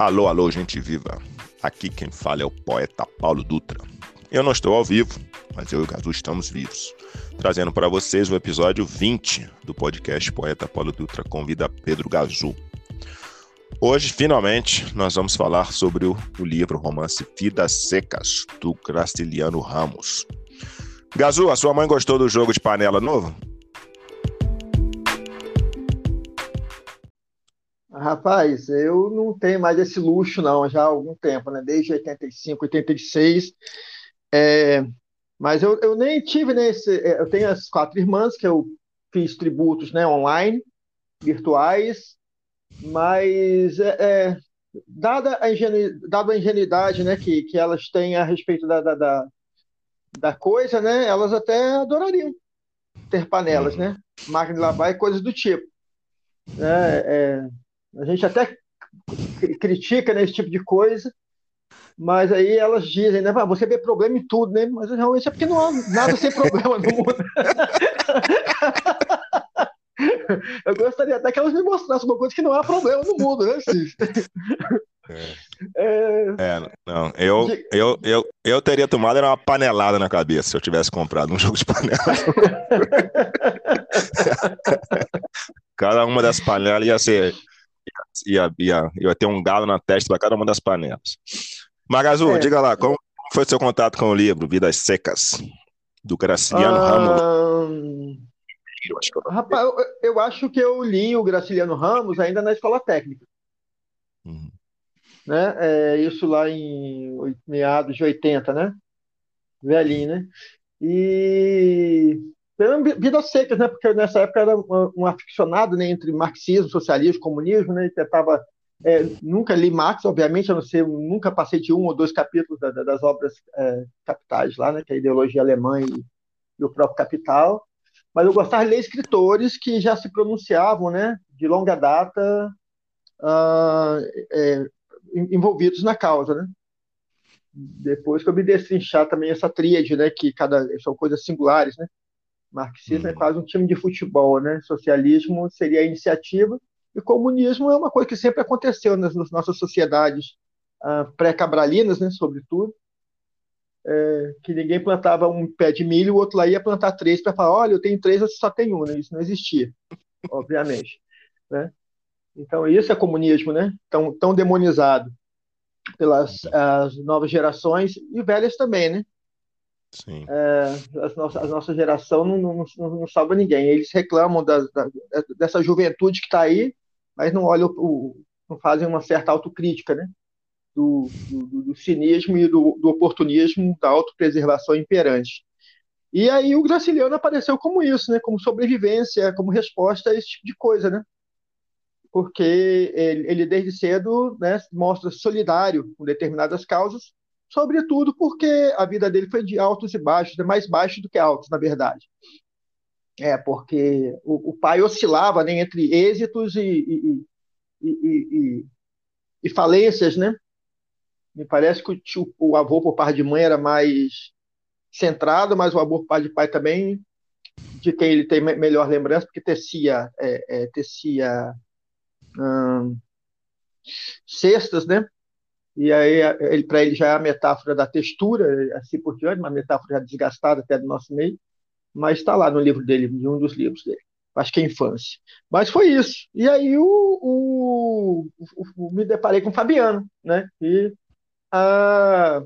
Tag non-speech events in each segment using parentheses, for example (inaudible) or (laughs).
Alô, alô, gente viva. Aqui quem fala é o poeta Paulo Dutra. Eu não estou ao vivo, mas eu e o Gazu estamos vivos. Trazendo para vocês o episódio 20 do podcast Poeta Paulo Dutra convida Pedro Gazu. Hoje, finalmente, nós vamos falar sobre o, o livro romance Vidas Secas, do Graciliano Ramos. Gazu, a sua mãe gostou do jogo de panela novo? Rapaz, eu não tenho mais esse luxo, não, já há algum tempo, né? Desde 85, 86. É, mas eu, eu nem tive nesse. É, eu tenho as quatro irmãs que eu fiz tributos né, online, virtuais, mas é, é, dada, a ingenu, dada a ingenuidade né, que, que elas têm a respeito da, da, da, da coisa, né, elas até adorariam ter panelas, né? Máquina de lavar e coisas do tipo. É, é, a gente até critica né, esse tipo de coisa, mas aí elas dizem, né? Você vê problema em tudo, né? Mas realmente é porque não há nada sem problema no mundo. (laughs) Eu gostaria até que elas me mostrassem uma coisa que não há problema no mundo, né, Cis? É. é, não, eu, eu, eu, eu teria tomado uma panelada na cabeça se eu tivesse comprado um (laughs) jogo de panela. (laughs) Cada uma das panelas ia ser ia, ia, ia ter um galo na testa para cada uma das panelas. Magazu, é. diga lá, como foi seu contato com o livro Vidas Secas, do Graciliano ah, Ramos? Eu acho, eu... Rapaz, eu, eu, acho que eu li o Graciliano Ramos ainda na escola técnica. Uhum. Né? É, isso lá em meados de 80, né? Velhinho, né? E vidas secas, né? Porque nessa época era um, aficionado né, entre marxismo, socialismo, comunismo, né? E tentava é, nunca li Marx, obviamente, a não ser, nunca passei de um ou dois capítulos da, da, das obras é, capitais lá, né? Que é a ideologia alemã e, e, o próprio Capital. Mas eu gostava de ler escritores que já se pronunciavam, né? De longa data, uh, é, envolvidos na causa, né? Depois que eu me destrinchar também essa tríade, né? Que cada são coisas singulares, né? Marxismo é uhum. quase um time de futebol, né? Socialismo seria a iniciativa e comunismo é uma coisa que sempre aconteceu nas, nas nossas sociedades uh, pré-cabralinas, né? Sobretudo, é, que ninguém plantava um pé de milho, o outro lá ia plantar três para falar, olha, eu tenho três, você só tem um, né? Isso não existia, (laughs) obviamente, né? Então isso é comunismo, né? Tão, tão demonizado pelas as novas gerações e velhas também, né? Sim. É, as nossa, a nossa geração não, não, não, não salva ninguém. Eles reclamam da, da, dessa juventude que está aí, mas não olham, o, não fazem uma certa autocrítica, né? Do, do, do cinismo e do, do, oportunismo, da autopreservação imperante. E aí o Graciliano apareceu como isso, né? Como sobrevivência, como resposta a esse tipo de coisa, né? Porque ele, ele desde cedo né, mostra solidário com determinadas causas, sobretudo porque a vida dele foi de altos e baixos, é mais baixo do que altos, na verdade. É, porque o, o pai oscilava né, entre êxitos e, e, e, e, falências, né? Me parece que o, tio, o avô por parte de mãe era mais centrado, mas o avô por parte de pai também, de quem ele tem melhor lembrança, porque tecia, é, é, tecia hum, cestas, né? E aí, ele, para ele já é a metáfora da textura, assim por diante, uma metáfora já desgastada até do nosso meio, mas está lá no livro dele, em um dos livros dele. Acho que é infância. Mas foi isso. E aí o, o, o me deparei com o Fabiano, né? E a,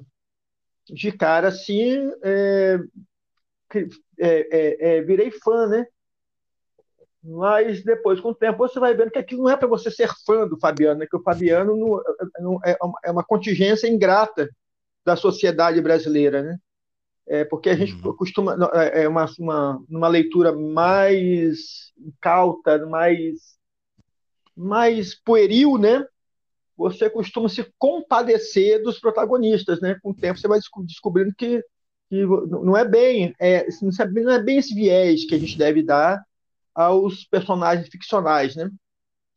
de cara assim é, é, é, virei fã, né? Mas depois, com o tempo, você vai vendo que aquilo não é para você ser fã do Fabiano, né? que o Fabiano não, não, é, é uma contingência ingrata da sociedade brasileira, né? É porque a gente uhum. costuma, é, é uma, uma, uma leitura mais cauta, mais, mais pueril, né? Você costuma se compadecer dos protagonistas, né? Com o tempo você vai descobrindo que, que não é bem, é, não é bem esse viés que a gente deve dar aos personagens ficcionais, né?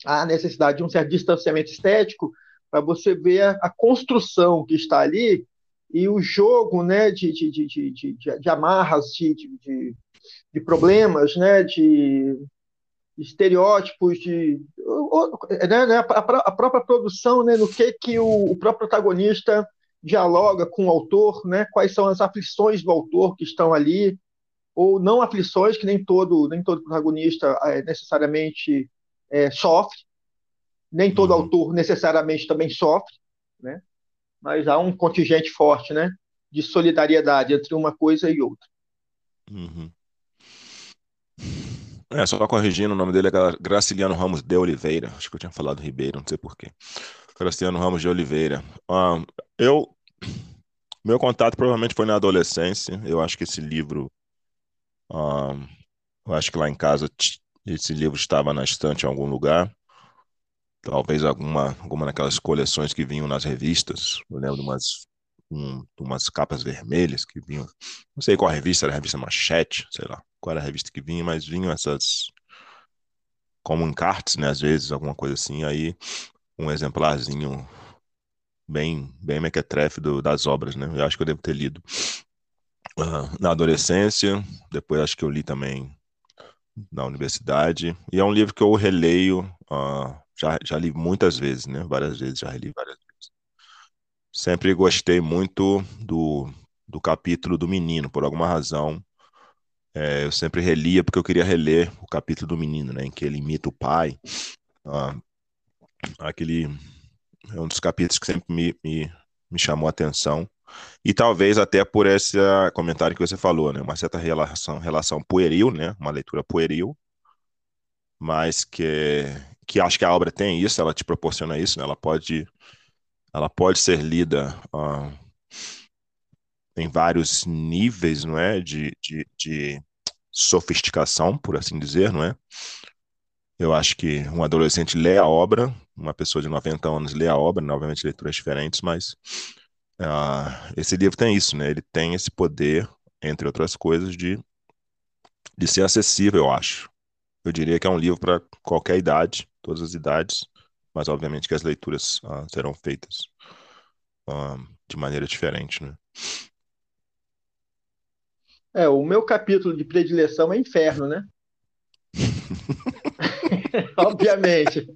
Há necessidade de um certo distanciamento estético para você ver a, a, construção que está ali e o jogo, né, de, de, de, de, de amarras, de, de, de problemas, né, de, estereótipos de né, né, a, própria produção, né, no que que o, próprio protagonista dialoga com o autor, né, quais são as aflições do autor que estão ali, ou não aflições que nem todo nem todo protagonista é, necessariamente é, sofre, nem todo uhum. autor necessariamente também sofre, né, mas há um contingente forte, né, de solidariedade entre uma coisa e outra. Uhum. É, só corrigindo, o nome dele é Graciliano Ramos de Oliveira. Acho que eu tinha falado Ribeiro, não sei porquê. Graciliano Ramos de Oliveira. Um, eu. Meu contato provavelmente foi na adolescência. Eu acho que esse livro. Eu acho que lá em casa esse livro estava na estante em algum lugar. Talvez alguma, alguma daquelas coleções que vinham nas revistas. Eu lembro de umas, um, umas capas vermelhas que vinham. Não sei qual revista, era a revista Manchete, sei lá qual era a revista que vinha, mas vinham essas como encartes, né, às vezes, alguma coisa assim, aí um exemplarzinho bem bem mequetrefe do, das obras, né? Eu acho que eu devo ter lido uh, na adolescência, depois acho que eu li também na universidade, e é um livro que eu releio, uh, já, já li muitas vezes, né? Várias vezes, já reli várias vezes. Sempre gostei muito do, do capítulo do menino, por alguma razão. É, eu sempre relia porque eu queria reler o capítulo do menino, né, em que ele imita o pai. Ah, aquele é um dos capítulos que sempre me, me, me chamou a atenção. E talvez até por esse comentário que você falou, né, uma certa relação, relação pueril, né, uma leitura pueril, mas que, que acho que a obra tem isso, ela te proporciona isso, né, ela pode ela pode ser lida uh, em vários níveis, não é, de, de, de sofisticação, por assim dizer, não é? Eu acho que um adolescente lê a obra, uma pessoa de 90 anos lê a obra, né? obviamente leituras diferentes, mas uh, esse livro tem isso, né? Ele tem esse poder, entre outras coisas, de, de ser acessível, eu acho. Eu diria que é um livro para qualquer idade, todas as idades, mas obviamente que as leituras uh, serão feitas uh, de maneira diferente, né? É, o meu capítulo de predileção é Inferno, né? (laughs) (laughs) Obviamente.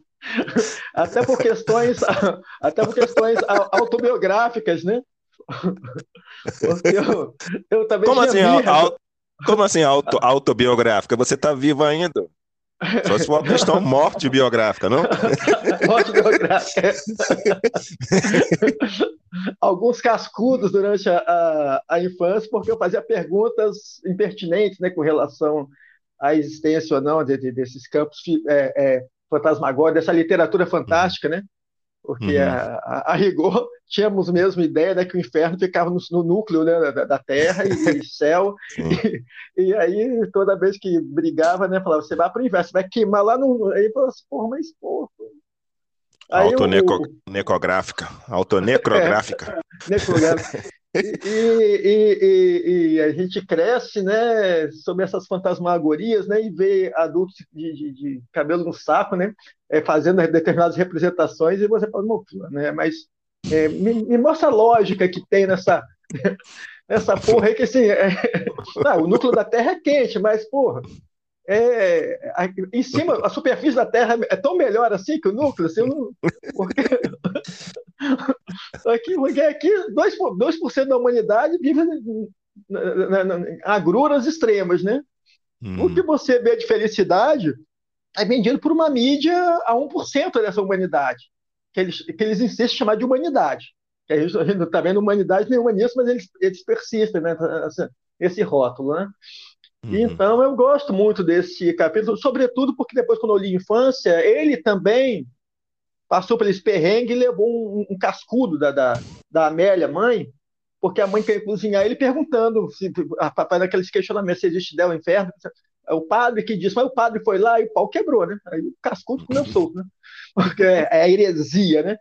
Até por questões, (laughs) até por questões autobiográficas, né? Porque eu, eu também como assim, auto, como assim auto, autobiográfica? Você está vivo ainda? Só se for uma questão (laughs) morte biográfica, não? (laughs) morte biográfica. Alguns cascudos durante a, a, a, infância, porque eu fazia perguntas impertinentes né, com relação à existência ou não de, de, desses campos é, é, fantasmagóricos, dessa literatura fantástica, né? porque uhum. a, a, rigor (laughs) tínhamos mesmo ideia né, que o inferno ficava no, no núcleo né, da, da, Terra e, e (laughs) céu, e, e, aí toda vez que brigava, né, falava, você vai para o inferno, você vai queimar lá no... Aí falava assim, porra, mas porra... Autonecográfica, autonecrográfica. (laughs) É, necrográfica. E, e, e, e, a gente cresce né, sobre essas fantasmagorias né, e vê adultos de, de, de cabelo no saco né, é, fazendo determinadas representações e você fala, né, mas é, me, me, mostra a lógica que tem nessa, (laughs) nessa porra aí que assim, é, não, (laughs) o núcleo da Terra é quente, mas porra, é, a, em cima, a superfície da Terra é tão melhor assim que o núcleo, assim, não, porque, (laughs) aqui, porque aqui 2%, 2 da humanidade vive na, na, na, agruras extremas, né? Hum. O que você vê de felicidade é vendido por uma mídia a 1% dessa humanidade, que eles, que eles insistem em chamar de humanidade. Que a gente não está vendo humanidade nem humanismo, mas eles, eles persistem, né? Esse rótulo, né? Uhum. Então eu gosto muito desse capítulo, sobretudo porque depois, quando eu li Infância, ele também passou esse perrengue e levou um, um cascudo da, da, da, Amélia, mãe, porque a mãe queria cozinhar ele perguntando, se, a papai naqueles questionamentos, se existe Del Inferno. É o padre que disse, mas o padre foi lá e o pau quebrou, né? Aí o cascudo comeu solto, né? Porque é, é a heresia, né?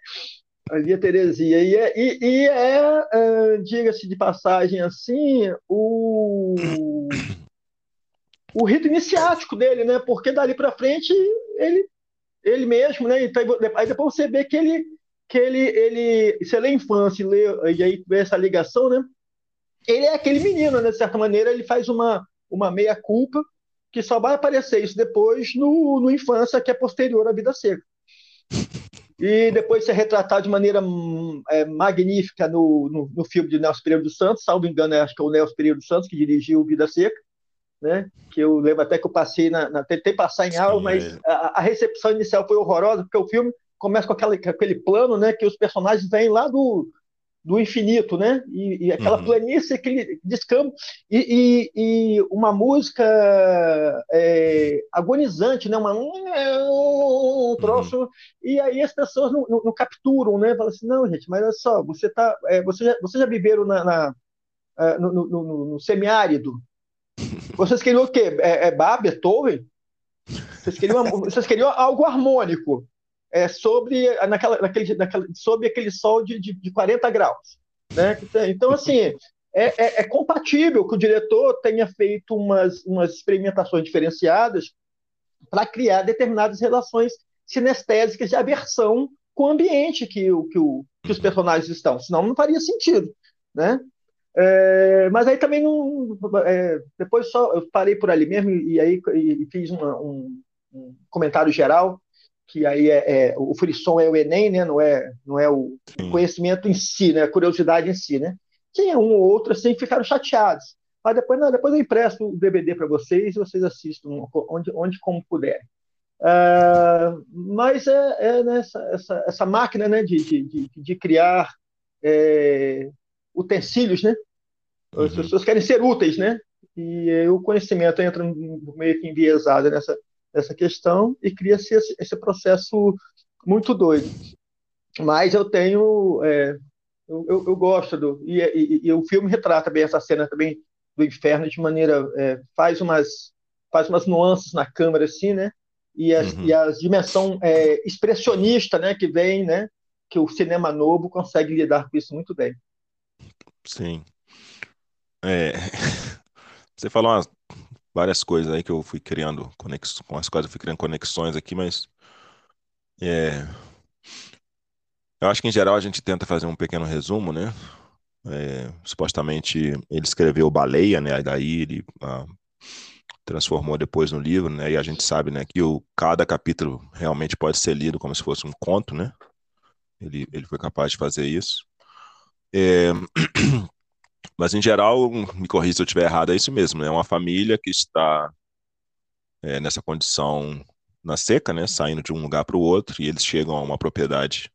Ali a Teresia. E é, e, e é uh, diga-se de passagem assim, o o rito iniciático dele, né? Porque dali para frente ele ele mesmo, né? Então, aí depois você vê que ele que ele ele você lê a infância, lê, e aí vê essa ligação, né? Ele é aquele menino, né? De certa maneira, ele faz uma uma meia culpa que só vai aparecer isso depois no, no Infância, que é posterior à Vida Seca. E depois ser retratado de maneira é, magnífica no, no, no, filme de Nelson Pereira dos Santos, salvo engano, acho que é o Nelson Pereira dos Santos que dirigiu Vida Seca, né? que eu lembro até que eu passei, na, na tentei passar em aula, mas é. a, a, recepção inicial foi horrorosa, porque o filme começa com, aquela, com aquele plano né, que os personagens vêm lá do, do infinito, né? E, e aquela uhum. planície, aquele descampo, e, e, e uma música é, agonizante, né? Uma, um troço, uhum. e aí as pessoas não, não, não, capturam, né? Falam assim, não, gente, mas olha só, você tá, é, você, já, você já viveram na, na é, no, no, no, no, semiárido? Vocês queriam o quê? É, é Bach, Beethoven? Vocês queriam, vocês queriam algo harmônico é, sobre, naquela, naquele, naquela, sobre aquele sol de, de, de 40 graus. Né? Então, assim, é, é, é, compatível que o diretor tenha feito umas, umas experimentações diferenciadas para criar determinadas relações sinestésicas de aversão com o ambiente que, que, o, que os personagens estão, senão não faria sentido. Né? É, mas aí também não. É, depois só eu parei por ali mesmo e, e aí e, e fiz uma, um, um, comentário geral que aí é, é, o frisson é o Enem, né? Não é, não é o Sim. conhecimento em si, né? A curiosidade em si, né? Tinha um ou outro assim que ficaram chateados. Mas depois, não, depois eu empresto o DVD para vocês e vocês assistam onde, onde como puderem. Uh, mas é, é né, essa, essa, essa, máquina né, de, de, de criar é, utensílios, né? As uhum. pessoas querem ser úteis, né? E o conhecimento entra meio que enviesado nessa, essa questão e cria-se esse, esse, processo muito doido. Mas eu tenho. É, eu, eu, eu, gosto do. E, e, e, o filme retrata bem essa cena também do inferno de maneira. É, faz, umas, faz umas nuances na câmera, assim, né? E, as, uhum. e a dimensão é, expressionista né, que vem, né? Que o cinema novo consegue lidar com isso muito bem. Sim. É, (laughs) você falou umas várias coisas aí que eu fui criando conexões, com as quais eu fui criando conexões aqui, mas é, eu acho que em geral a gente tenta fazer um pequeno resumo, né? É, supostamente ele escreveu Baleia, né? Aí daí ele transformou depois no livro, né? E a gente sabe, né, que o, cada capítulo realmente pode ser lido como se fosse um conto, né? Ele, ele foi capaz de fazer isso. É, (clears throat) Mas, em geral, me corrija se eu estiver errado, é isso mesmo. É uma família que está é, nessa condição na seca, né? Saindo de um lugar para o outro, e eles chegam a uma propriedade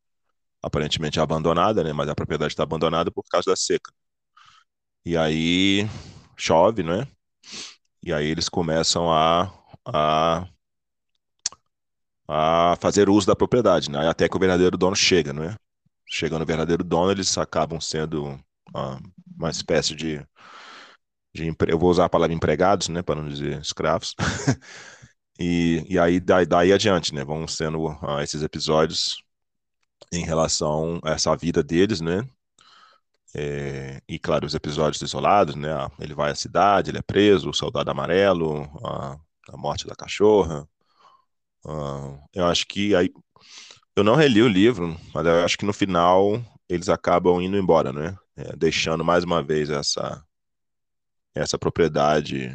aparentemente abandonada, né? Mas a propriedade está abandonada por causa da seca. E aí chove, né? E aí eles começam a, a, a fazer uso da propriedade, né? Até que o verdadeiro dono chega, né? Chegando o verdadeiro dono, eles acabam sendo uma, uma espécie de, de eu vou usar a palavra empregados, né, para não dizer escravos. (laughs) e, e aí daí, daí adiante, né, vão sendo uh, esses episódios em relação a essa vida deles, né? É, e claro, os episódios isolados, né? Ele vai à cidade, ele é preso, o soldado amarelo, a, a morte da cachorra. Eu acho que aí eu não reli o livro, mas eu acho que no final eles acabam indo embora, né? É, deixando mais uma vez essa essa propriedade.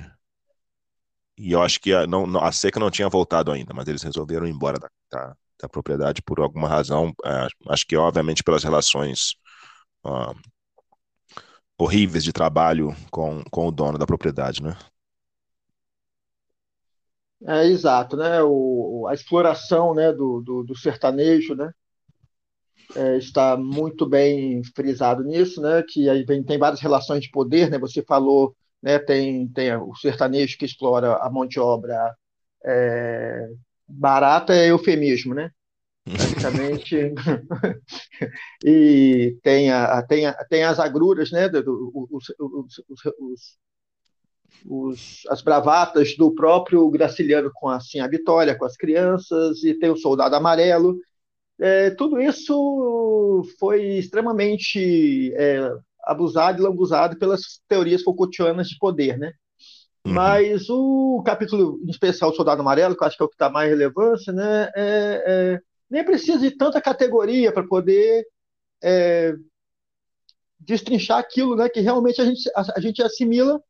E eu acho que a, não, a seca não tinha voltado ainda, mas eles resolveram ir embora da, da, da propriedade por alguma razão. É, acho que, obviamente, pelas relações uh, horríveis de trabalho com, com o dono da propriedade, né? É, exato, né? O, a exploração né, do, do, do sertanejo, né? é, está muito bem frisado nisso, né? Que aí vem, tem várias relações de poder, né? Você falou, né? Tem, tem o sertanejo que explora a mão de obra é, barata é eufemismo, né? Praticamente. (laughs) e tem, a, tem, a, tem as agruras, né? Do, os, os, os, os, as bravatas do próprio Graciliano com assim, a Vitória, com as crianças, e tem o Soldado Amarelo, é, tudo isso foi extremamente é, abusado e lambuzado pelas teorias Foucaultianas de poder, né? Uhum. Mas o capítulo em especial Soldado Amarelo, que eu acho que é o que está mais relevância, né? É, é, nem precisa de tanta categoria para poder é, destrinchar aquilo né, que realmente a gente, a, a gente assimila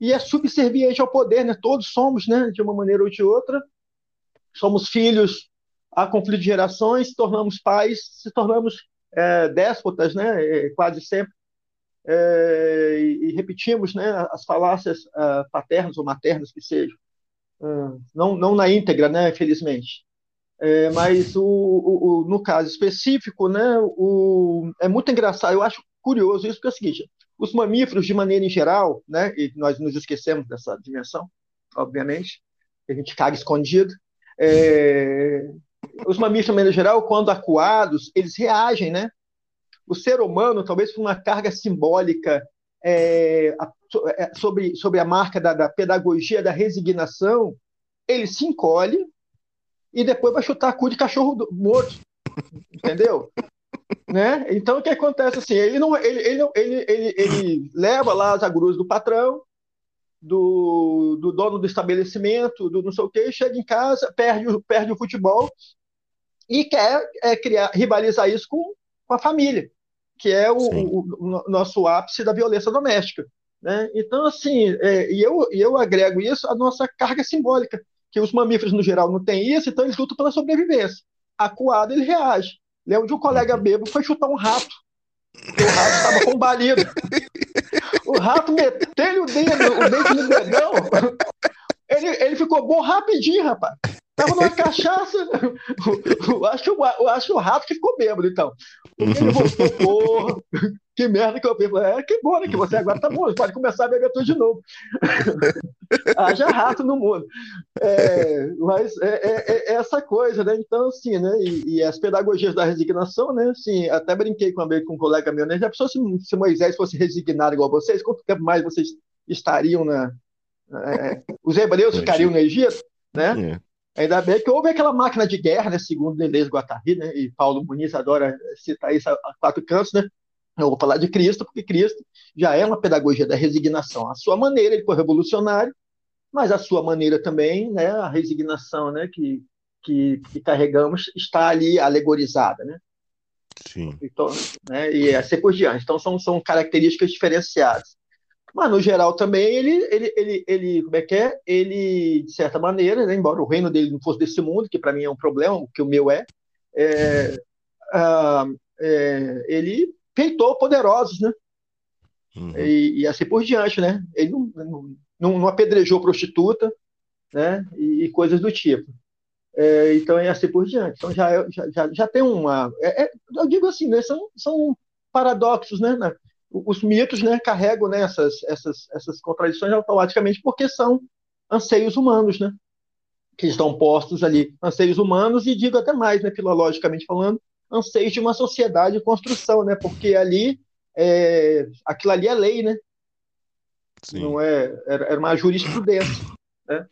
e é subserviente ao poder, né? Todos somos, né? De uma maneira ou de outra, somos filhos a conflito de gerações, tornamos pais, se tornamos é, déspotas, né? É, quase sempre. É, e, repetimos, né? As falácias uh, paternas ou maternas que sejam, uh, não, não na íntegra, né? Felizmente. É, mas o, o, o, no caso específico, né? O, é muito engraçado. Eu acho curioso isso porque é o seguinte: os mamíferos, de maneira em geral, né, e nós nos esquecemos dessa dimensão, obviamente, a gente caga escondido. É, os mamíferos, de maneira geral, quando acuados, eles reagem, né? O ser humano, talvez por uma carga simbólica é, é, sobre, sobre a marca da, da pedagogia da resignação, ele se encolhe e depois vai chutar cu de cachorro morto, entendeu? Né? Então o que acontece assim? Ele não, ele, ele, ele, ele, ele leva lá as agruras do patrão, do, do dono do estabelecimento, do não sei o quê, chega em casa, perde, perde o futebol e quer é, criar, rivalizar isso com, com a família, que é o, o, o nosso ápice da violência doméstica. Né? Então, assim, é, e eu, eu agrego isso à nossa carga simbólica, que os mamíferos, no geral, não têm isso, então eles lutam pela sobrevivência. Acuado, ele reage. Lembro de um colega bêbado foi chutar um rato. Porque o rato estava combalido. O rato meteu o dedo, o dedo no dedão. Ele, ele ficou bom rapidinho, rapaz. Tava numa cachaça. (laughs) Eu acho, que o, eu acho o rato que ficou bêbado, então. Ele (laughs) voltou, porra, que merda que eu fiz. É, que bom, né? Que você agora tá bom, pode começar a beber tudo de novo. (laughs) Haja rato no mundo. É, mas é, é, é, essa coisa, né? Então, assim, né? E, e, as pedagogias da resignação, né? Assim, até brinquei com, com um colega meu, né? Já pensou se, se Moisés fosse resignado igual vocês? Quanto tempo mais vocês estariam na. É, os hebreus ficariam no Egito, né? É. Ainda bem que houve aquela máquina de guerra, né, segundo Deleuze Guattari, né, e Paulo Muniz adora citar isso a quatro cantos, né, eu vou falar de Cristo, porque Cristo já é uma pedagogia da resignação. A sua maneira, ele foi revolucionário, mas a sua maneira também, né, a resignação né, que, que, que carregamos, está ali alegorizada. Né? Sim. Então, né, e assim por diante. Então, são, são características diferenciadas. Mas, no geral, também, ele, ele, ele, ele, como é que é? Ele, de certa maneira, né, embora o reino dele não fosse desse mundo, que para mim é um problema, o que o meu é, é, uh, é ele peitou poderosos, né? Uhum. E, e, assim por diante, né? Ele não, não, não apedrejou prostituta, né? E, e coisas do tipo. É, então é assim por diante. Então já, já, já, já tem uma. É, é, eu digo assim, né? São, são paradoxos, né? Os mitos, né? Carregam né, essas, essas, essas contradições automaticamente porque são anseios humanos, né? Que estão postos ali, anseios humanos e digo até mais, né? Filologicamente falando, anseios de uma sociedade em construção, né? Porque ali, é, aquilo ali é lei, né? Sim. Não é, era uma jurisprudência, né?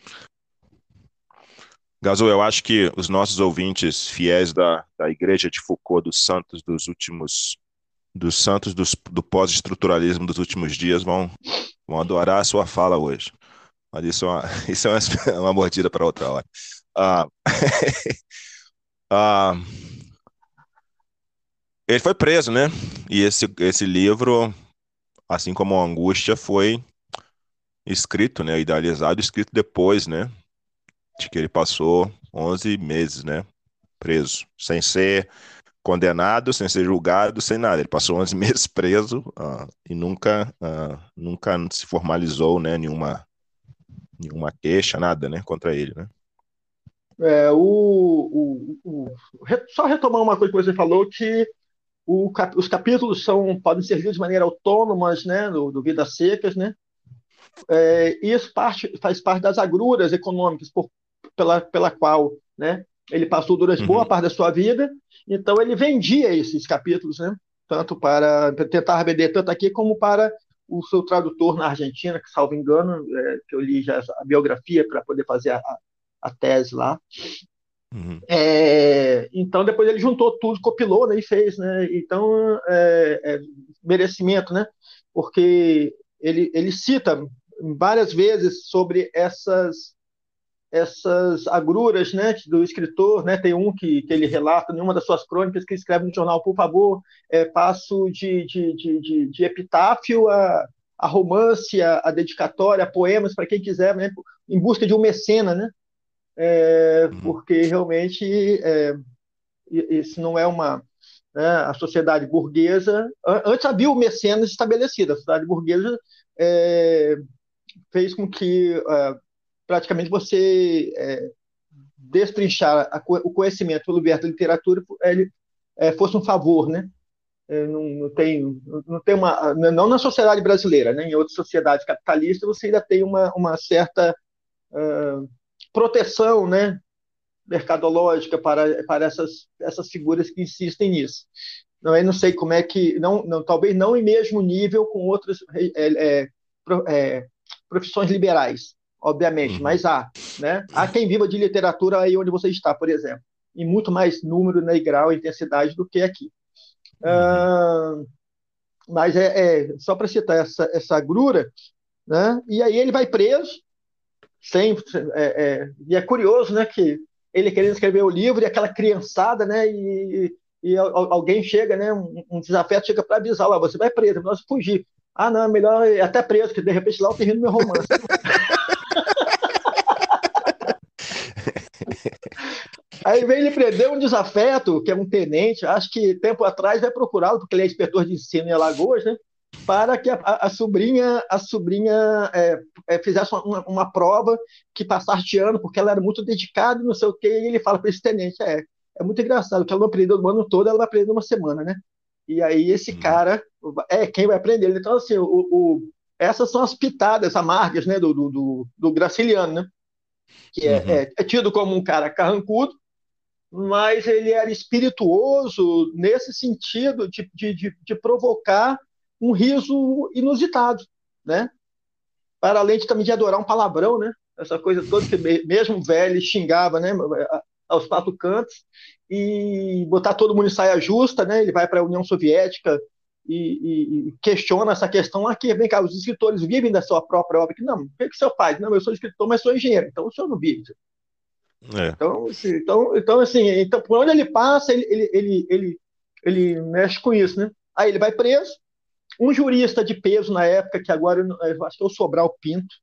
Gazou, eu acho que os nossos ouvintes fiéis da, da Igreja de Foucault, dos santos dos últimos, dos santos dos, do pós-estruturalismo dos últimos dias vão, vão adorar a sua fala hoje. Mas isso é uma, (laughs) isso é uma, uma mordida para outra hora. Ah, (laughs) ah, ele foi preso, né? E esse, esse livro, assim como a Angústia, foi escrito, né? Idealizado, escrito depois, né? De que ele passou 11 meses, né? Preso, sem ser condenado, sem ser julgado, sem nada. Ele passou 11 (laughs) meses preso uh, e nunca, uh, nunca se formalizou, né? Nenhuma, nenhuma queixa, nada, né? Contra ele, né? É, o, o, o, só retomar uma coisa que você falou que o, os capítulos são, podem ser lidos de maneira autônoma, né, do, do Vidas Secas, né? É, isso parte, faz parte das agruras econômicas por, pela, pela qual né, ele passou durante uhum. boa parte da sua vida. Então, ele vendia esses capítulos, né, tanto para tentar vender tanto aqui como para o seu tradutor na Argentina, que, salvo engano, é, que eu li já a biografia para poder fazer a, a tese lá. Uhum. É, então depois ele juntou tudo, copilou né, e fez, né? Então é, é, merecimento, né? Porque ele, ele cita várias vezes sobre essas essas agruras né, do escritor, né, tem um que, que ele relata em uma das suas crônicas que escreve no jornal, por favor, é, passo de, de, de, de, de epitáfio a, a romance, a, a dedicatória, a poemas para quem quiser, né, em busca de um mecena, né? É, uhum. porque realmente é, isso não é uma né, a sociedade burguesa antes havia o mecenas estabelecido a sociedade burguesa é, fez com que é, praticamente você é, destrinchar a, o conhecimento pelo viés da literatura ele, é, fosse um favor, né? É, não, não, tem, não tem uma, não na sociedade brasileira, né? Em outras sociedades capitalistas você ainda tem uma, uma certa uh, proteção, né? Mercadológica para, para essas, essas figuras que insistem nisso. Não, eu não sei como é que, não, não, talvez não em mesmo nível com outras é, é, é profissões liberais, obviamente, uhum. mas há, né? Há quem viva de literatura aí onde você está, por exemplo, em muito mais número, né, e grau, e intensidade do que aqui. Uhum. Uh, mas é, é só para citar essa, essa grura, né? E aí ele vai preso, sem, é, é, e é curioso, né, que ele querendo escrever o livro e aquela criançada, né, e, e alguém chega, né, um, um desafeto chega para avisar lá, você vai preso, nós fugir. Ah, não, é melhor ir até preso, que de repente lá eu termino meu romance. (laughs) Aí vem ele prender um desafeto, que é um tenente, acho que tempo atrás vai procurá-lo, porque ele é inspetor de ensino em Alagoas, né? Para que a, a, sobrinha, a sobrinha é, é, fizesse uma, uma, prova que passasse de ano, porque ela era muito dedicada e não sei o quê, e ele fala para esse tenente: é, é muito engraçado, que ela não aprendeu no ano todo, ela vai aprender uma semana, né? E aí esse hum. cara é quem vai aprender. Então, assim, o, o, essas são as pitadas amargas né, do, do, do Graciliano, né? Que é, uhum. é, é, tido como um cara carrancudo, mas ele era espirituoso nesse sentido de, de, de, provocar um riso inusitado, né? Para além de também de adorar um palavrão, né? Essa coisa toda que mesmo velho xingava, né? Aos quatro cantos e botar todo mundo em saia justa, né? Ele vai para a União Soviética e, e, questiona essa questão aqui, vem cá, os escritores vivem da sua própria obra, que não, o que, que o senhor faz? Não, eu sou escritor, mas sou engenheiro, então o senhor não vive. É. Então, assim, então, então, assim, então, por onde ele passa, ele, ele, ele, ele, ele mexe com isso, né? Aí ele vai preso, um jurista de peso na época, que agora acho que é o Sobral Pinto,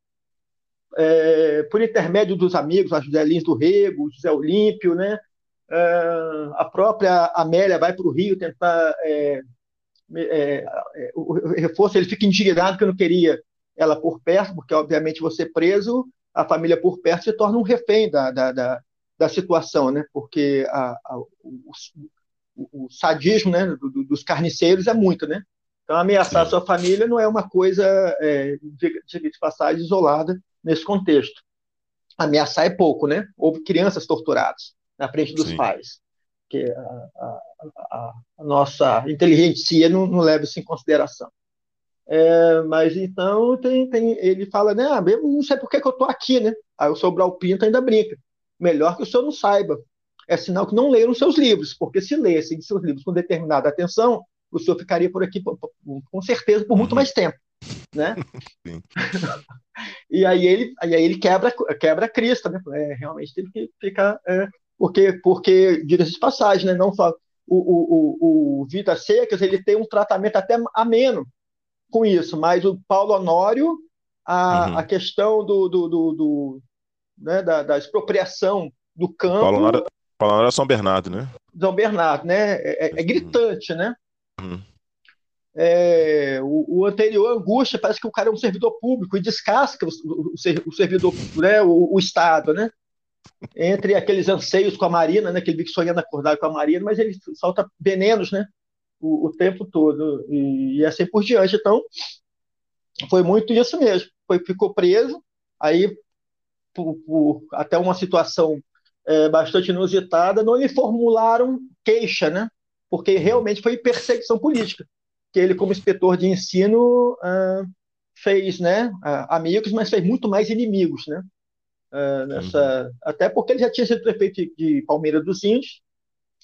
é, por intermédio dos amigos, a José Lins do Rego, José Olímpio, né? É, a própria Amélia vai para o Rio tentar é, é, é, o reforço ele fica indignado que eu não queria ela por perto, porque obviamente você preso, a família por perto se torna um refém da, da, da, da situação, né? Porque a, a, o, o, sadismo né, do, dos carniceiros é muito, né? Então ameaçar Sim. a sua família não é uma coisa, é, de, de passagem, isolada nesse contexto. Ameaçar é pouco, né? Houve crianças torturadas na frente dos Sim. pais que a, a, a, nossa inteligência não, não leva isso em consideração. É, mas então tem, tem, ele fala, né? Ah, eu não sei por que, que eu estou aqui, né? Aí o Sobral Pinto ainda brinca. Melhor que o senhor não saiba. É sinal que não leram seus livros, porque se lessem seus livros com determinada atenção, o senhor ficaria por aqui com certeza por muito uhum. mais tempo, né? (laughs) (laughs) e aí ele, aí ele quebra, quebra a crista, né? É, realmente teve que ficar é, porque, porque diga-se de passagem, né, não só o, o, o, o Vita Secas, ele tem um tratamento até ameno com isso, mas o Paulo Honório, a, uhum. a questão do, do, do, do né, da, da, expropriação do campo... Paulo Honório, Paulo Honório é São Bernardo, né? São Bernardo, né? É, é, é gritante, né? Uhum. É, o, o, anterior, Angústia, parece que o cara é um servidor público e descasca o, o, o servidor, né, o, o Estado, né? entre aqueles anseios com a Marina, né, que ele sonhando acordar com a Marina, mas ele solta venenos, né, o, o tempo todo, e, e, assim por diante. Então, foi muito isso mesmo. Foi, ficou preso, aí, por, por até uma situação é, bastante inusitada, não lhe formularam queixa, né, porque realmente foi perseguição política, que ele, como inspetor de ensino, ah, fez né, amigos, mas fez muito mais inimigos, né, Uh, nessa, uhum. Até porque ele já tinha sido prefeito de Palmeira dos Índios,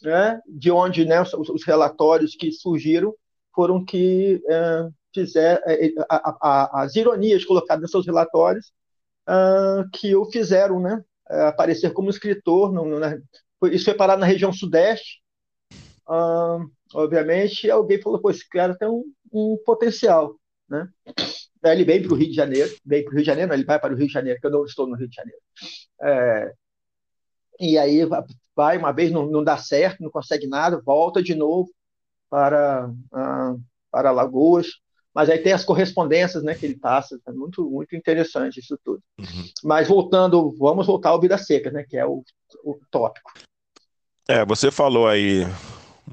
né, de onde né, os, os, relatórios que surgiram foram que uh, fizeram a, a, as ironias colocadas nos seus relatórios uh, que o fizeram né, aparecer como escritor. No, no, na, isso foi parado na região sudeste. obviamente, alguém falou: Pô, esse cara tem um, um potencial. né? Ele vem para o Rio de Janeiro, vem para o Rio de Janeiro, ele vai para o Rio de Janeiro, que eu não estou no Rio de Janeiro. É, e aí vai uma vez, não, não dá certo, não consegue nada, volta de novo para, uh, para Lagoas, mas aí tem as correspondências né, que ele passa, é muito, muito interessante isso tudo. Uhum. Mas voltando, vamos voltar ao Vida Seca, né, que é o, o tópico. É, você falou aí,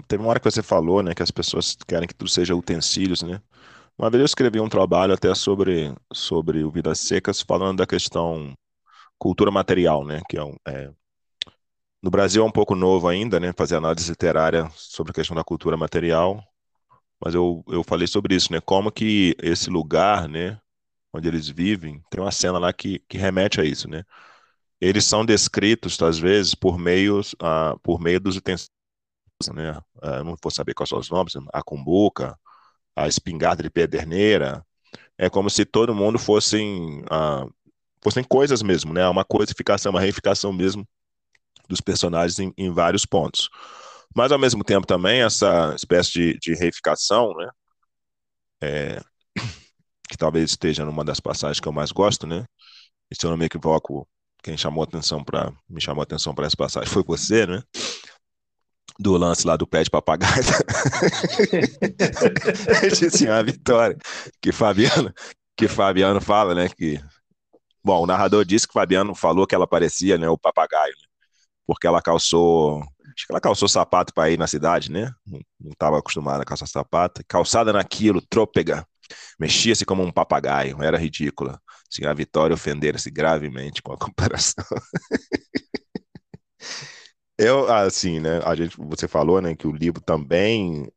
teve uma hora que você falou, né, que as pessoas querem que tudo seja utensílios, né? Uma vez eu escrevi um trabalho até sobre, sobre o Vidas Secas, falando da questão cultura material, né, que é, um, é no Brasil é um pouco novo ainda, né, fazer análise literária sobre a questão da cultura material, mas eu, eu falei sobre isso, né? Como que esse lugar, né, onde eles vivem, tem uma cena lá que, que remete a isso, né? Eles são descritos, às vezes, por meio, uh, por meio dos utensílios, né? Uh, não vou saber quais são os nomes, a cumbuca, a espingarda de pederneira, é como se todo mundo fossem, uh, fossem coisas mesmo, né? Uma coisificação, uma reificação mesmo dos personagens em, em vários pontos. Mas, ao mesmo tempo, também, essa espécie de, de reificação, né? É, (coughs) que talvez esteja numa das passagens que eu mais gosto, né? E se eu não me equivoco, quem chamou atenção para me chamou atenção para essa passagem foi você, né? Do lance lá do pé de papagaio. (laughs) Disse a vitória que Fabiano, que Fabiano fala, né? Que bom, o narrador disse que Fabiano falou que ela parecia, né, o papagaio, né, porque ela calçou Acho que ela calçou sapato para ir na cidade, né? Não estava acostumada a calçar sapato. Calçada naquilo, trôpega. Mexia-se como um papagaio, era ridícula. Assim, a Vitória ofendera-se gravemente com a (laughs) comparação. Eu, assim, né? A gente, você falou, né, que o livro também,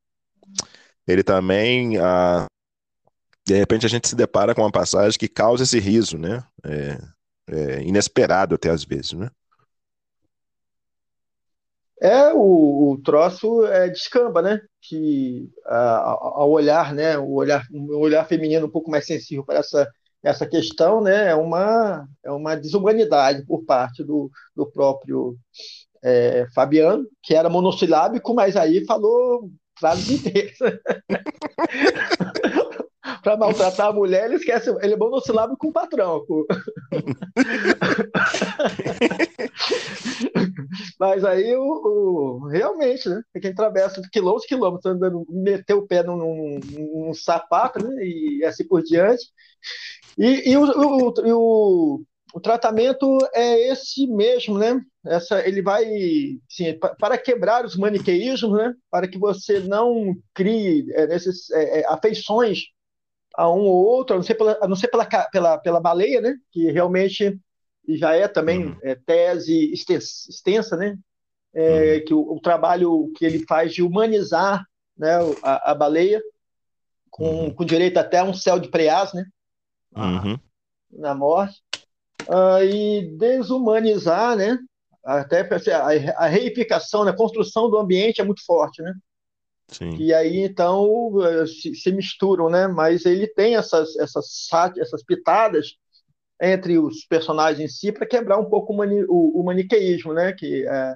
ele também, ah, de repente a gente se depara com uma passagem que causa esse riso, né? É, é inesperado até às vezes, né? É, o, o troço é, descamba, né? Que ao olhar, né? O olhar, o olhar feminino um pouco mais sensível para essa, essa questão, né? É uma, é uma desumanidade por parte do, do próprio é, Fabiano, que era monossilábico, mas aí falou frases inteiras. (laughs) para maltratar a mulher, ele esquece, ele é monossilábico com o patrão. (laughs) Mas aí o, o, realmente, né? Quem atravessa quilômetros e quilômetros andando, meteu o pé num, num, num, sapato, né? E assim por diante. E, e o, o, o, o, tratamento é esse mesmo, né? Essa, ele vai sim, para quebrar os maniqueísmos, né? Para que você não crie é, esses, é, é, afeições a um ou outro, a não ser pela, a não ser pela, pela, pela baleia, né? Que realmente já é também uhum. é, tese extensa, né? É, uhum. Que o, o, trabalho que ele faz de humanizar né, a, a baleia, com, uhum. com direito até a um céu de preás, né? Uhum. Na morte. Uh, e desumanizar, né? Até a, a reificação, né? a construção do ambiente é muito forte, né? Sim. E aí, então, eh, se, se, misturam, né? Mas ele tem essas, essas, essas pitadas entre os personagens em si para quebrar um pouco o, mani, o, o maniqueísmo, né? Que, é,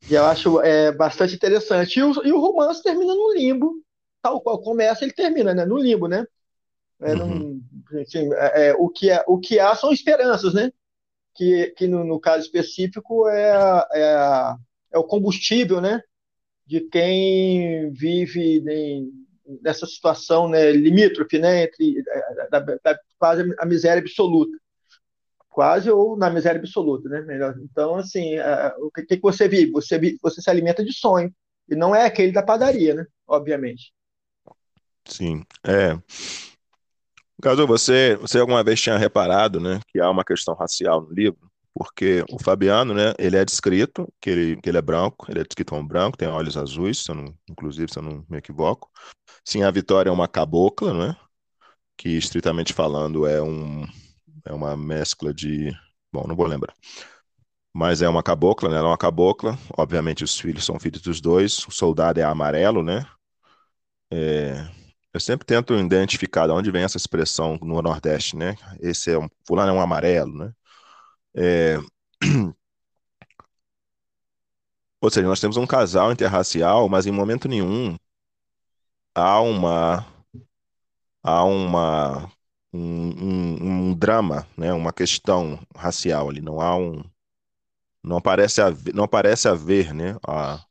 que eu acho é, bastante interessante. E o, e o romance termina no limbo, tal qual começa, ele termina né? no limbo, né? É, uhum. assim, é, é, o, que é, o que há são esperanças, né? Que, que no, no caso específico é, é, é o combustível, né? De quem vive em, nessa situação né, limítrofe né, entre da, da, quase a miséria absoluta. Quase ou na miséria absoluta, né? Melhor. Então, assim, o que, que você vive? Você, você se alimenta de sonho. E não é aquele da padaria, né? Obviamente. Sim. É. Caso você, você alguma vez tinha reparado, né, que há uma questão racial no livro? Porque o Fabiano, né, ele é descrito que ele, que ele é branco, ele é descrito como branco, tem olhos azuis, se não, inclusive, se eu não me equivoco. Sim, a Vitória é uma cabocla, né? Que estritamente falando é um é uma mescla de, bom, não vou lembrar. Mas é uma cabocla, né? Ela é uma cabocla. Obviamente os filhos são filhos dos dois. O soldado é amarelo, né? É, eu sempre tento identificar de onde vem essa expressão no Nordeste, né? Esse é um fulano é um amarelo, né? É... (clears throat) Ou seja, nós temos um casal interracial, mas em momento nenhum há uma há uma um, um, um, drama, né, uma questão racial ali, não há um não parece haver, não parece haver, né, a,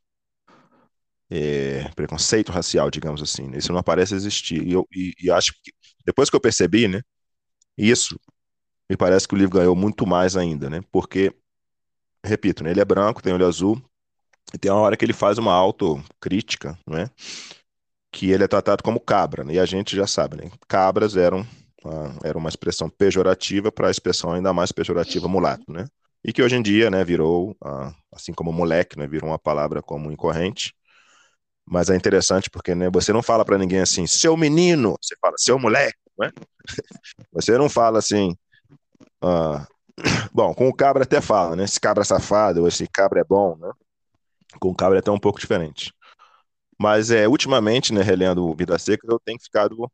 é, preconceito racial, digamos assim. Né? Isso não parece existir. E eu e, e acho que depois que eu percebi, né, isso me parece que o livro ganhou muito mais ainda, né? Porque repito, né, ele é branco, tem olho azul, e tem uma hora que ele faz uma autocrítica, não é? Que ele é tratado como cabra, né? E a gente já sabe, né? Cabras eram uma, era uma expressão pejorativa para a expressão ainda mais pejorativa mulato, né? E que hoje em dia, né, virou, assim como moleque, né, virou uma palavra como incorrente. Mas é interessante porque, né, você não fala para ninguém assim, seu menino, você fala seu moleque, né? (laughs) Você não fala assim, uh... (coughs) bom, com o cabra até fala, né? Esse cabra safado, ou esse cabra é bom, né? Com o cabra é até um pouco diferente. Mas é, ultimamente, né, relendo Vida Seca, eu tenho ficado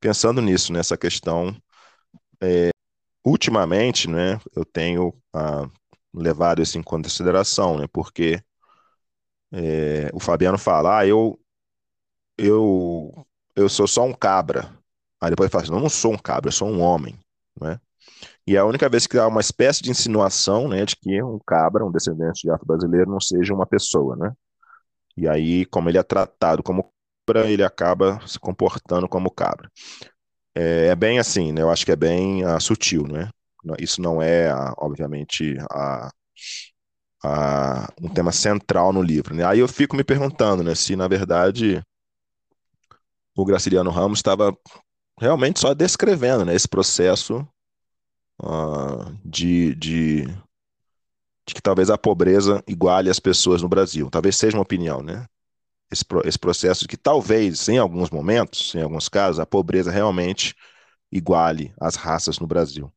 pensando nisso, nessa questão. É, ultimamente, né, eu tenho ah, levado isso em consideração, né, porque é, o Fabiano fala, ah, eu, eu, eu sou só um cabra. Aí depois ele fala assim, não, não sou um cabra, eu sou um homem, né? E é a única vez que há uma espécie de insinuação, né, de que um cabra, um descendente de afro-brasileiro, não seja uma pessoa, né? E aí, como ele é tratado como cabra, ele acaba se comportando como cabra. É, é bem assim, né? Eu acho que é bem uh, sutil, né? Isso não é, uh, obviamente, uh, um tema central no livro. Né? Aí eu fico me perguntando, né, se na verdade o Graciliano Ramos estava realmente só descrevendo, né, esse processo de, de, de que talvez a pobreza iguale as pessoas no Brasil. Talvez seja uma opinião, né? esse, esse processo de que talvez, em alguns momentos, em alguns casos, a pobreza realmente iguale as raças no Brasil.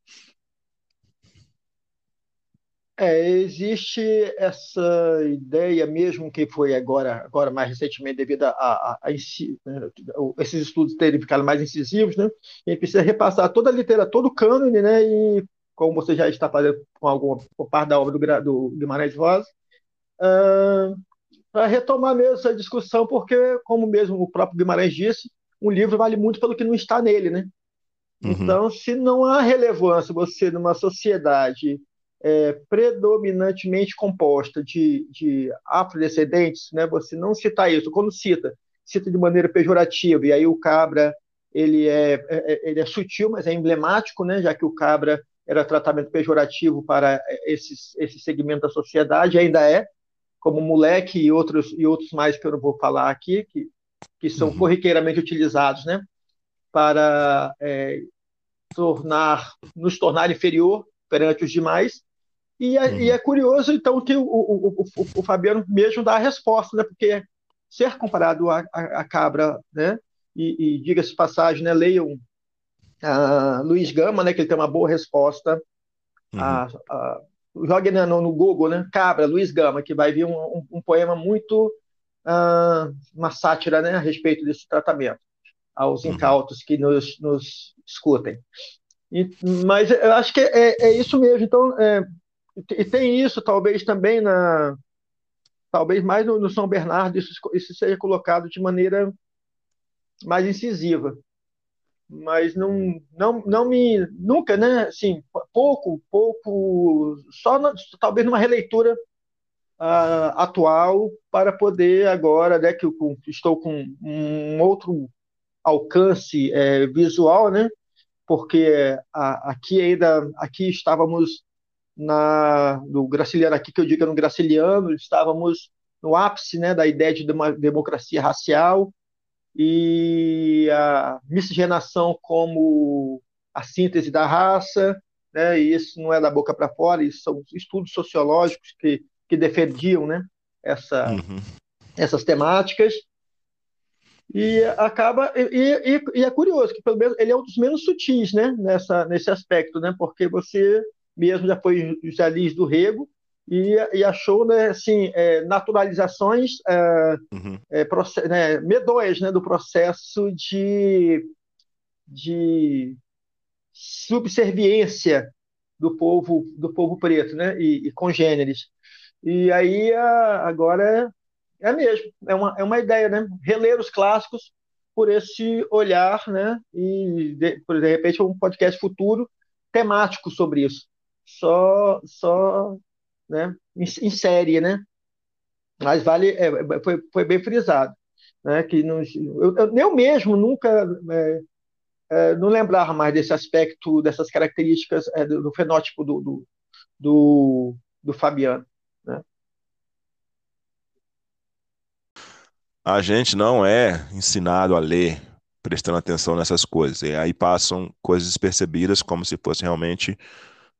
É, existe essa ideia mesmo que foi agora, agora mais recentemente devido a, a, a, né, esses estudos terem ficado mais incisivos, né? A gente precisa repassar toda a literatura, todo o cânone, né? E como você já está fazendo com alguma com parte da obra do, do Guimarães Rosa, uh, para retomar mesmo essa discussão, porque, como mesmo o próprio Guimarães disse, um livro vale muito pelo que não está nele, né? Uhum. Então, se não há relevância você numa sociedade é, predominantemente composta de, de afrodescendentes, né? Você não cita isso. Quando cita, cita de maneira pejorativa. E aí o cabra ele é, é, é ele é sutil, mas é emblemático, né? Já que o cabra era tratamento pejorativo para esses, esse segmento da sociedade, ainda é como moleque e outros, e outros mais que eu não vou falar aqui, que, que são uhum. corriqueiramente utilizados né, para é, tornar, nos tornar inferior perante os demais. E é, uhum. e é curioso, então, que o, o, o, o, Fabiano mesmo dá a resposta, né, porque ser comparado à, à, cabra, né, e, e diga-se passagem, né, leiam a Luiz Gama, né, que ele tem uma boa resposta uhum. a, a, jogue no, no, Google, né? Cabra, Luiz Gama, que vai vir um, um, um poema muito, uh, uma sátira, né, a respeito desse tratamento, aos uhum. incautos que nos, nos escutem. E, mas eu acho que é, é isso mesmo. Então, é, e tem isso, talvez também na, talvez mais no, no São Bernardo isso, isso seja colocado de maneira mais incisiva mas não, não, não me nunca, né? Assim, pouco, pouco, só na, talvez numa releitura uh, atual para poder agora, né? Que eu estou com um outro alcance é, visual, né? Porque a, aqui ainda aqui estávamos na no Graciliano aqui que eu digo no Graciliano estávamos no ápice, né? Da ideia de uma democracia racial e a miscigenação como a síntese da raça, né? E isso não é da boca para fora, isso são estudos sociológicos que, que defendiam, né? Essa, uhum. essas temáticas e acaba e, e, e, é curioso que pelo menos ele é um dos menos sutis, né? Nessa nesse aspecto, né? Porque você mesmo já foi já do Rego e, e achou né, assim, é, naturalizações é, uhum. é, né, medonhas né, do processo de, de subserviência do povo do povo preto né, e, e congêneres. E aí a, agora é, é mesmo, é uma, é uma ideia, né? reler os clássicos, por esse olhar, né? E de, por de repente um podcast futuro temático sobre isso, só, só, né? Em, série, né? Mas vale, é, foi, foi bem frisado, né? Que nos, eu, eu mesmo nunca é, é, não lembrava mais desse aspecto, dessas características é, do, do, fenótipo do, do, do, do Fabiano. Né? A gente não é ensinado a ler prestando atenção nessas coisas. E aí passam coisas despercebidas como se fosse realmente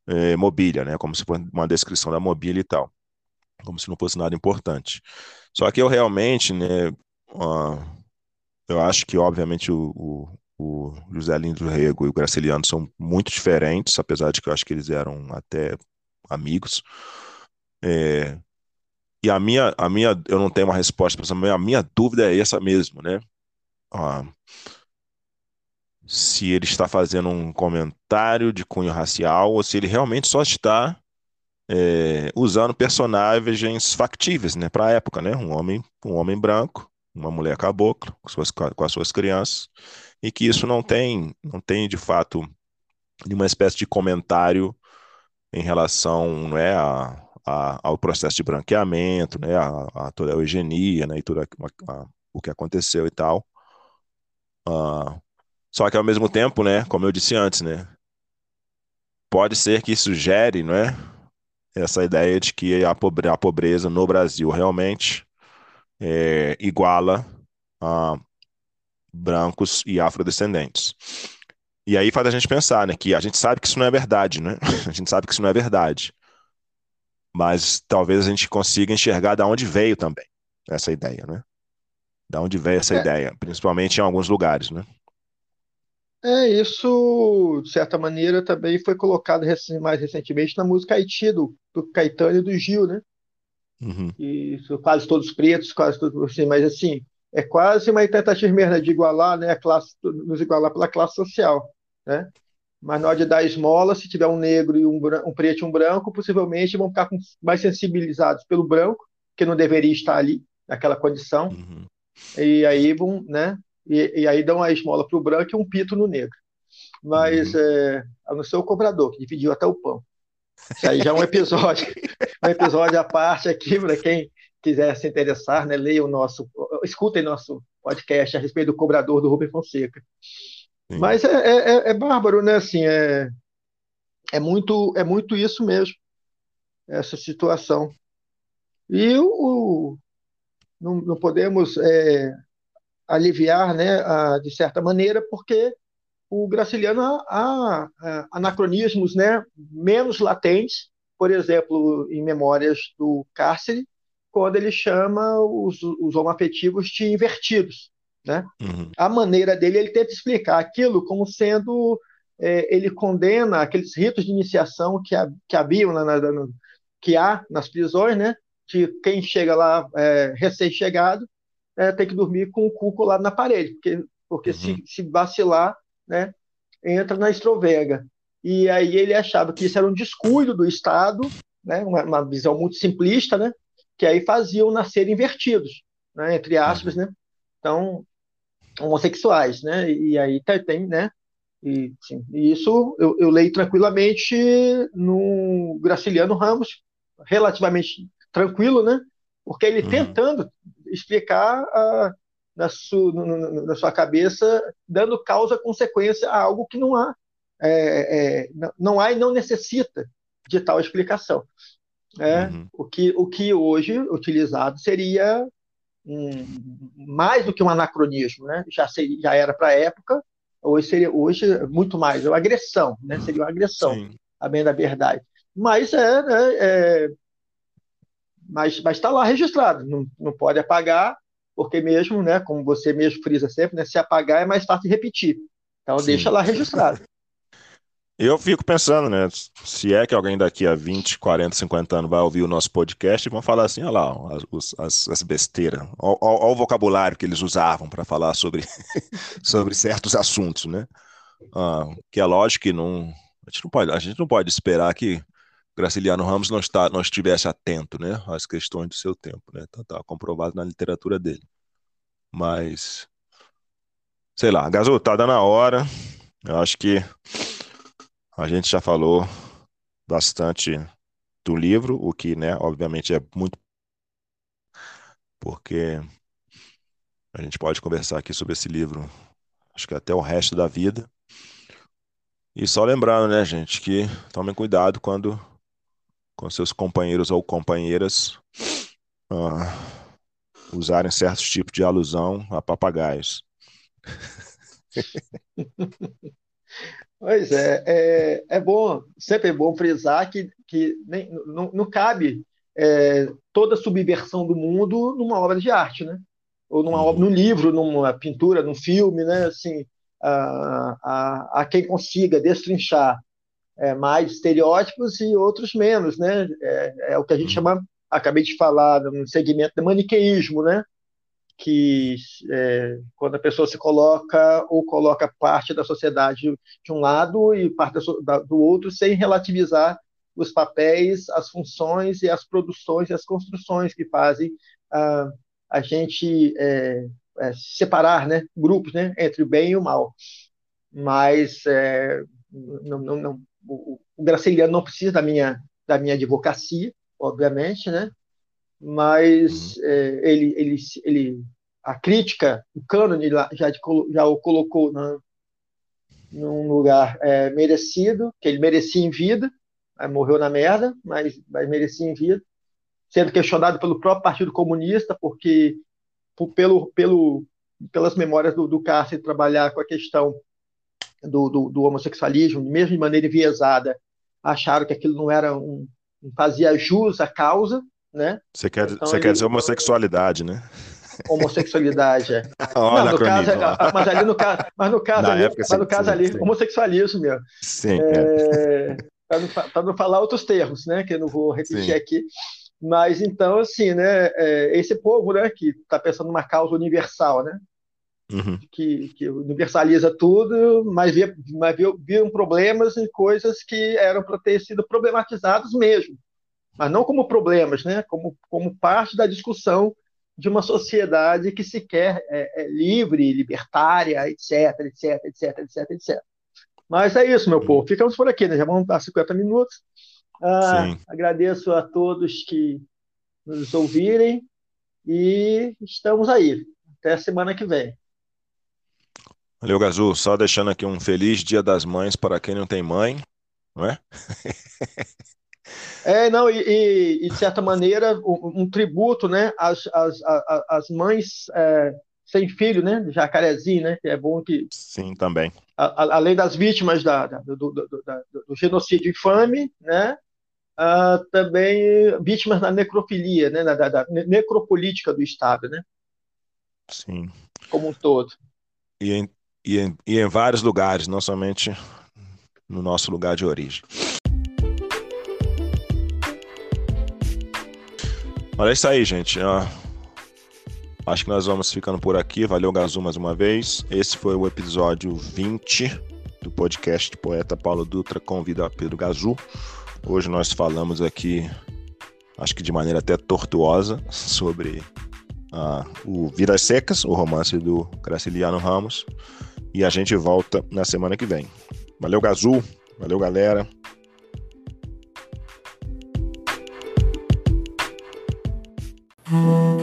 é, mobília, né? Como se fosse uma descrição da mobília e tal. Como se não fosse nada importante. Só que eu realmente, né? Uh, eu acho que, obviamente, o, o, o José Lindo Rego e o Graciliano são muito diferentes, apesar de que eu acho que eles eram até amigos. É, e a minha, a minha, eu não tenho uma resposta para essa, a minha dúvida é essa mesmo, né? Ah, se ele está fazendo um comentário de cunho racial ou se ele realmente só está é, usando personagens factíveis, né, para a época, né? Um homem, um homem branco, uma mulher cabocla com, suas, com as suas crianças e que isso não tem, não tem de fato nenhuma espécie de comentário em relação né, a, a, ao processo de branqueamento, né, a, a, toda a eugenia, né, e tudo o que aconteceu e tal. Uh, só que ao mesmo tempo, né, como eu disse antes, né, pode ser que isso gere, não é, essa ideia de que a pobreza, a pobreza no Brasil realmente é, iguala a brancos e afrodescendentes. E aí faz a gente pensar, né, que a gente sabe que isso não é verdade, né? (laughs) A gente sabe que isso não é verdade. Mas talvez a gente consiga enxergar da onde veio também essa ideia, né? Da onde veio essa é. ideia, principalmente em alguns lugares, né? É, isso, de certa maneira, também foi colocado mais recentemente na música Haiti, do, do Caetano e do Gil, né? Uhum. E quase todos pretos, quase todos assim, mas assim, é quase uma tentativa mesmo de igualar, né, a classe, nos igualar pela classe social, né? Mas na hora de dar esmola, se tiver um negro e um, um preto e um branco, possivelmente vão ficar mais sensibilizados pelo branco, que não deveria estar ali naquela condição, uhum. e aí vão, né? E, e aí dão a esmola para o branco e um pito no negro. Mas uhum. é, a não ser o cobrador, que dividiu até o pão. Isso aí já é um episódio, (laughs) um episódio à parte aqui para quem quiser se interessar, né, leia o nosso, escutem nosso podcast a respeito do cobrador do Rubem Fonseca. Sim. Mas é, é, é, é, bárbaro, né? Assim, é, é muito é muito isso mesmo, essa situação. E o, o não, não, podemos é, aliviar, né, a, de certa maneira, porque o Graciliano há, há anacronismos, né, menos latentes, por exemplo, em Memórias do Cárcere, quando ele chama os, os homoafetivos de invertidos. Né? Uhum. A maneira dele, ele tenta explicar aquilo como sendo. É, ele condena aqueles ritos de iniciação que, que haviam na, na, que há nas prisões, né? que quem chega lá é, recém-chegado é, tem que dormir com o cu colado na parede, porque, porque uhum. se, se vacilar, né, entra na estrovega. E aí ele achava que isso era um descuido do Estado, né, uma, uma visão muito simplista, né, que aí faziam nascer invertidos, né, entre aspas, né? Então, homossexuais, né? E aí tem, né? E, sim, e isso eu, eu, leio tranquilamente no Graciliano Ramos, relativamente tranquilo, né? Porque ele uhum. tentando explicar a, na, su, na, sua cabeça, dando causa-consequência a algo que não há, é, é, não há e não necessita de tal explicação. É, uhum. o, que, o que hoje utilizado seria um, mais do que um anacronismo, né? já, seria, já era para a época, hoje seria hoje muito mais, é uma agressão, né? seria uma agressão, Sim. a bem da verdade. Mas é, né, é mas está lá registrado, não, não pode apagar, porque mesmo, né, como você mesmo frisa sempre, né, se apagar é mais fácil de repetir. Então Sim. deixa lá registrado. (laughs) Eu fico pensando, né? Se é que alguém daqui a 20, 40, 50 anos vai ouvir o nosso podcast e vão falar assim: olha lá, as, as, as besteiras, olha, olha o vocabulário que eles usavam para falar sobre, (laughs) sobre certos assuntos, né? Ah, que é lógico que não, a, gente não pode, a gente não pode esperar que Graciliano Ramos não, está, não estivesse atento né, às questões do seu tempo, né? Está tá comprovado na literatura dele. Mas sei lá, Gazu, tá dando a hora. Eu acho que a gente já falou bastante do livro, o que, né, obviamente é muito porque a gente pode conversar aqui sobre esse livro, acho que até o resto da vida. E só lembrando, né, gente, que tomem cuidado quando com seus companheiros ou companheiras uh, usarem certos tipos de alusão a papagaios. (laughs) Pois é, é, é bom, sempre é bom frisar que, que nem, não, não cabe é, toda subversão do mundo numa obra de arte, né? Ou numa obra, num livro, numa pintura, num filme, né? Assim, a, a, a quem consiga destrinchar é, mais estereótipos e outros menos, né? É, é, o que a gente chama, acabei de falar, no segmento de maniqueísmo, né? Que é, quando a pessoa se coloca ou coloca parte da sociedade de um lado e parte da, do outro sem relativizar os papéis, as funções e as produções e as construções que fazem a, a gente é, é, separar né, grupos né, entre o bem e o mal. Mas é, não, não, não, o, o Graciliano não precisa da minha, da minha advocacia, obviamente, né? mas uhum. é, ele, ele, ele, a crítica, o cânone já, já o colocou na, num lugar é, merecido, que ele merecia em vida, morreu na merda, mas, mas merecia em vida, sendo questionado pelo próprio Partido Comunista, porque por, pelo, pelo, pelas memórias do, do trabalhar com a questão do, do, do, homossexualismo, mesmo de maneira enviesada, acharam que aquilo não era um, não fazia jus à causa, né? Você quer, então, você ele, quer dizer homossexualidade, né? Homossexualidade, é. (laughs) não, no caso, é, mas ali no caso, mas no caso ali, época, mas no caso ali, homossexualismo mesmo. Sim. É, é. Para não, não, falar outros termos, né? Que eu não vou repetir Sim. aqui. Mas então, assim, né? É, esse povo, né? Que está pensando numa causa universal, né? Uhum. Que, que, universaliza tudo, mas via, mas viam problemas e coisas que eram para ter sido problematizados mesmo, mas não como problemas, né? Como, como parte da discussão de uma sociedade que se quer é, é livre, libertária, etc, etc, etc, etc, etc. Mas é isso, meu povo. Ficamos por aqui, né? Já vamos dar 50 minutos. Ah, agradeço a todos que nos ouvirem e estamos aí. Até a semana que vem. Valeu, Gazu. Só deixando aqui um feliz Dia das Mães para quem não tem mãe, não é? É, não, e, e, e de certa maneira, um, um, tributo né, às, às, às mães é, sem filho, né? Jacarezinho, né? É bom que. Sim, também. A, além das vítimas da, da, do, do, do, do, genocídio infame, né? Uh, também vítimas da necrofilia, né? Da, da, necropolítica do Estado, né? Sim. Como um todo. E em, e em, e em vários lugares, não somente no nosso lugar de origem. Olha isso aí, gente. Acho que nós vamos ficando por aqui. Valeu, Gazu, mais uma vez. Esse foi o episódio 20 do podcast Poeta Paulo Dutra convida Pedro Gazu. Hoje nós falamos aqui, acho que de maneira até tortuosa, sobre uh, o Vidas Secas, o romance do Graciliano Ramos. E a gente volta na semana que vem. Valeu, Gazul. Valeu, galera. Hum.